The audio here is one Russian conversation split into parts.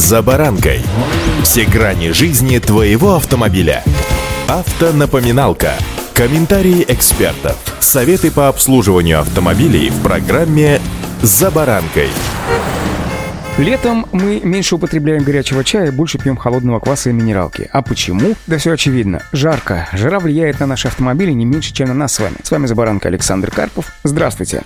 «За баранкой». Все грани жизни твоего автомобиля. Автонапоминалка. Комментарии экспертов. Советы по обслуживанию автомобилей в программе «За баранкой». Летом мы меньше употребляем горячего чая и больше пьем холодного кваса и минералки. А почему? Да все очевидно. Жарко. Жара влияет на наши автомобили не меньше, чем на нас с вами. С вами Забаранка Александр Карпов. Здравствуйте.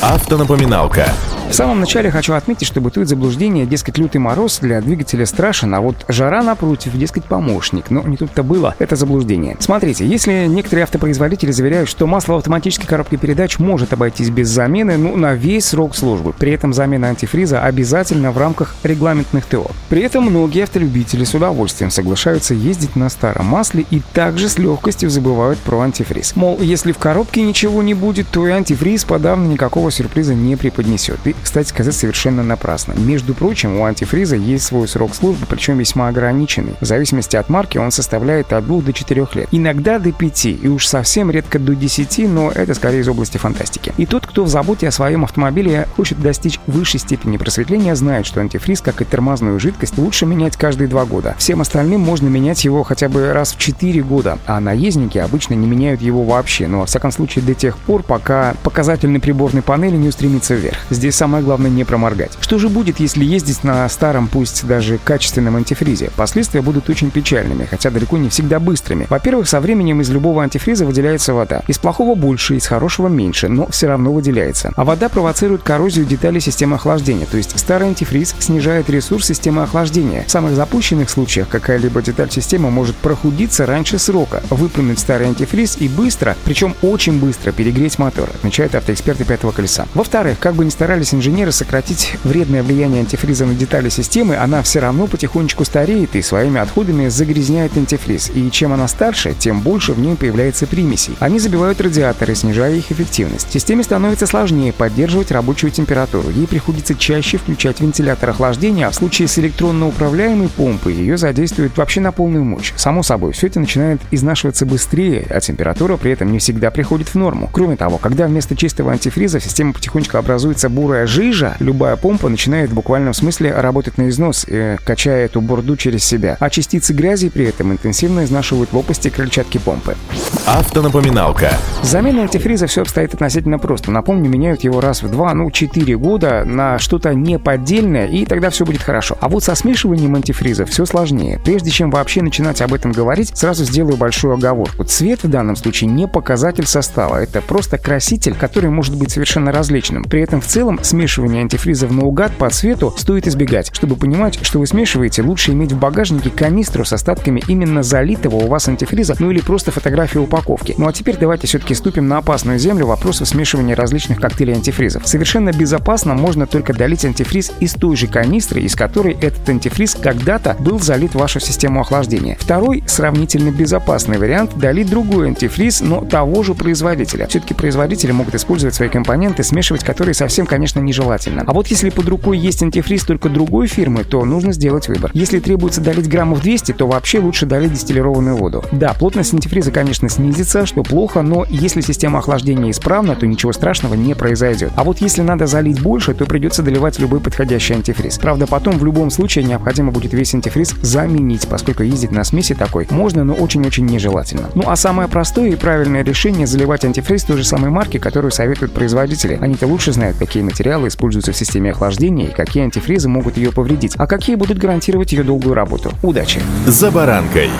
Автонапоминалка. В самом начале хочу отметить, что бытует заблуждение, дескать, лютый мороз для двигателя страшен, а вот жара, напротив, дескать, помощник. Но не тут-то было. Это заблуждение. Смотрите, если некоторые автопроизводители заверяют, что масло в автоматической коробке передач может обойтись без замены, ну, на весь срок службы. При этом замена антифриза обязательно в рамках регламентных ТО. При этом многие автолюбители с удовольствием соглашаются ездить на старом масле и также с легкостью забывают про антифриз. Мол, если в коробке ничего не будет, то и антифриз подавно никакого сюрприза не преподнесет. И, кстати сказать, совершенно напрасно. Между прочим, у антифриза есть свой срок службы, причем весьма ограниченный. В зависимости от марки он составляет от 2 до 4 лет. Иногда до 5, и уж совсем редко до 10, но это скорее из области фантастики. И тот, кто в заботе о своем автомобиле хочет достичь высшей степени просветления, знает, что антифриз, как и тормозную жидкость, лучше менять каждые 2 года. Всем остальным можно менять его хотя бы раз в 4 года, а наездники обычно не меняют его вообще, но во всяком случае до тех пор, пока показательный приборной панели не устремится вверх. Здесь самое главное не проморгать. Что же будет, если ездить на старом, пусть даже качественном антифризе? Последствия будут очень печальными, хотя далеко не всегда быстрыми. Во-первых, со временем из любого антифриза выделяется вода. Из плохого больше, из хорошего меньше, но все равно выделяется. А вода провоцирует коррозию деталей системы охлаждения, то есть старый антифриз снижает ресурс системы охлаждения. В самых запущенных случаях какая-либо деталь системы может прохудиться раньше срока, выпрыгнуть старый антифриз и быстро, причем очень быстро перегреть мотор, отмечают автоэксперты пятого колеса. Во-вторых, как бы ни старались инженеры сократить вредное влияние антифриза на детали системы, она все равно потихонечку стареет и своими отходами загрязняет антифриз. И чем она старше, тем больше в ней появляется примесей. Они забивают радиаторы, снижая их эффективность. Системе становится сложнее поддерживать рабочую температуру. Ей приходится чаще включать вентилятор охлаждения, а в случае с электронно управляемой помпой ее задействуют вообще на полную мощь. Само собой, все это начинает изнашиваться быстрее, а температура при этом не всегда приходит в норму. Кроме того, когда вместо чистого антифриза система системы потихонечку образуется бурая жижа, любая помпа начинает в буквальном смысле работать на износ, э, качая эту бурду через себя. А частицы грязи при этом интенсивно изнашивают лопасти крыльчатки помпы. Автонапоминалка. С заменой антифриза все обстоит относительно просто. Напомню, меняют его раз в два, ну, четыре года на что-то неподдельное, и тогда все будет хорошо. А вот со смешиванием антифриза все сложнее. Прежде чем вообще начинать об этом говорить, сразу сделаю большую оговорку. Цвет в данном случае не показатель состава. Это просто краситель, который может быть совершенно различным. При этом в целом смешивание антифриза в наугад по цвету стоит избегать. Чтобы понимать, что вы смешиваете, лучше иметь в багажнике канистру с остатками именно залитого у вас антифриза, ну или просто фотографию упаковки. Ну а теперь давайте все-таки ступим на опасную землю вопросов смешивания различных коктейлей антифризов. Совершенно безопасно можно только долить антифриз из той же канистры, из которой этот антифриз когда-то был залит в вашу систему охлаждения. Второй, сравнительно безопасный вариант – долить другой антифриз, но того же производителя. Все-таки производители могут использовать свои компоненты смешивать которые совсем, конечно, нежелательно. А вот если под рукой есть антифриз только другой фирмы, то нужно сделать выбор. Если требуется долить граммов 200, то вообще лучше долить дистиллированную воду. Да, плотность антифриза, конечно, снизится, что плохо, но если система охлаждения исправна, то ничего страшного не произойдет. А вот если надо залить больше, то придется доливать любой подходящий антифриз. Правда, потом в любом случае необходимо будет весь антифриз заменить, поскольку ездить на смеси такой можно, но очень-очень нежелательно. Ну а самое простое и правильное решение заливать антифриз той же самой марки, которую советуют производители. Они-то лучше знают, какие материалы используются в системе охлаждения и какие антифризы могут ее повредить, а какие будут гарантировать ее долгую работу. Удачи! За баранкой.